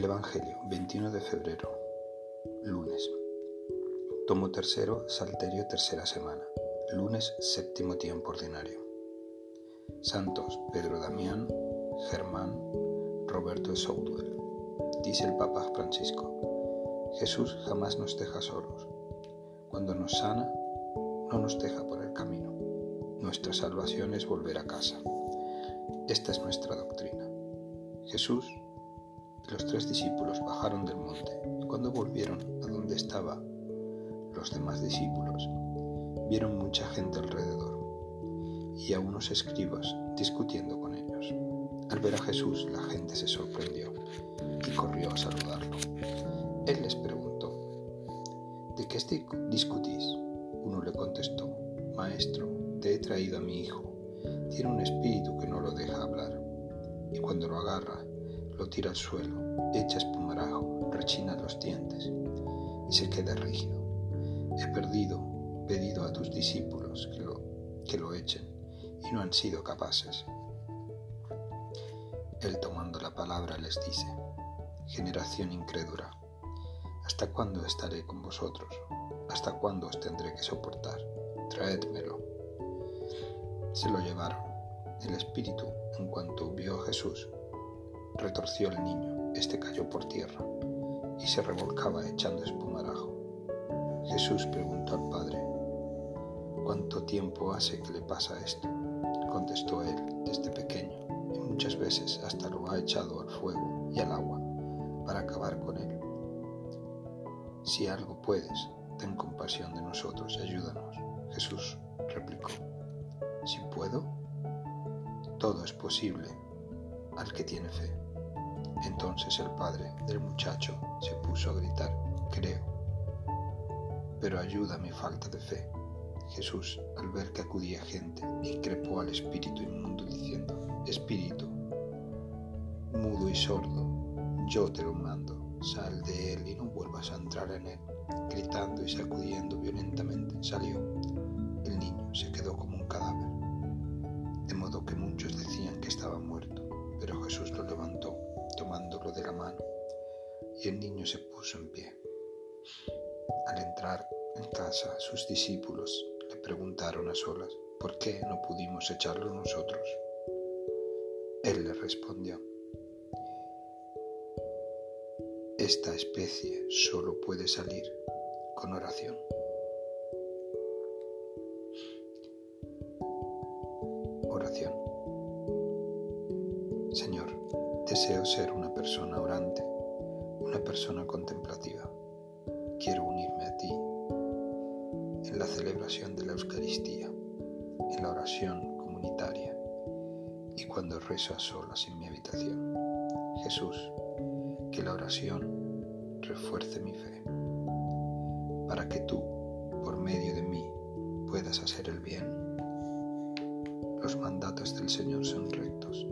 Evangelio, 21 de febrero, lunes. Tomo tercero, Salterio, tercera semana. Lunes, séptimo tiempo ordinario. Santos Pedro Damián, Germán, Roberto de Soutwell. Dice el Papa Francisco, Jesús jamás nos deja solos. Cuando nos sana, no nos deja por el camino. Nuestra salvación es volver a casa. Esta es nuestra doctrina. Jesús los tres discípulos bajaron del monte y cuando volvieron a donde estaban los demás discípulos, vieron mucha gente alrededor y a unos escribas discutiendo con ellos. Al ver a Jesús la gente se sorprendió y corrió a saludarlo. Él les preguntó, ¿de qué discutís? Uno le contestó, Maestro, te he traído a mi hijo. Tiene un espíritu que no lo deja hablar y cuando lo agarra lo tira al suelo, echa espumarajo, rechina los dientes y se queda rígido. He perdido, pedido a tus discípulos que lo, que lo echen y no han sido capaces. Él tomando la palabra les dice, generación incrédula, ¿hasta cuándo estaré con vosotros? ¿Hasta cuándo os tendré que soportar? Traédmelo. Se lo llevaron. El espíritu, en cuanto vio a Jesús, retorció el niño, este cayó por tierra y se revolcaba echando espumarajo. Jesús preguntó al padre, ¿cuánto tiempo hace que le pasa esto? Contestó él, desde pequeño, y muchas veces hasta lo ha echado al fuego y al agua para acabar con él. Si algo puedes, ten compasión de nosotros y ayúdanos. Jesús replicó, si puedo, todo es posible al que tiene fe. Entonces el padre del muchacho se puso a gritar, creo, pero ayuda mi falta de fe. Jesús, al ver que acudía gente, increpó al espíritu inmundo diciendo, Espíritu, mudo y sordo, yo te lo mando, sal de él y no vuelvas a entrar en él. Gritando y sacudiendo violentamente, salió. El niño se quedó como un cadáver, de modo que muchos decían que estaba muerto, pero Jesús lo levantó tomándolo de la mano, y el niño se puso en pie. Al entrar en casa, sus discípulos le preguntaron a solas, ¿por qué no pudimos echarlo nosotros? Él le respondió, esta especie solo puede salir con oración. Oración. Deseo ser una persona orante, una persona contemplativa. Quiero unirme a ti en la celebración de la Eucaristía, en la oración comunitaria y cuando rezo a solas en mi habitación. Jesús, que la oración refuerce mi fe, para que tú, por medio de mí, puedas hacer el bien. Los mandatos del Señor son rectos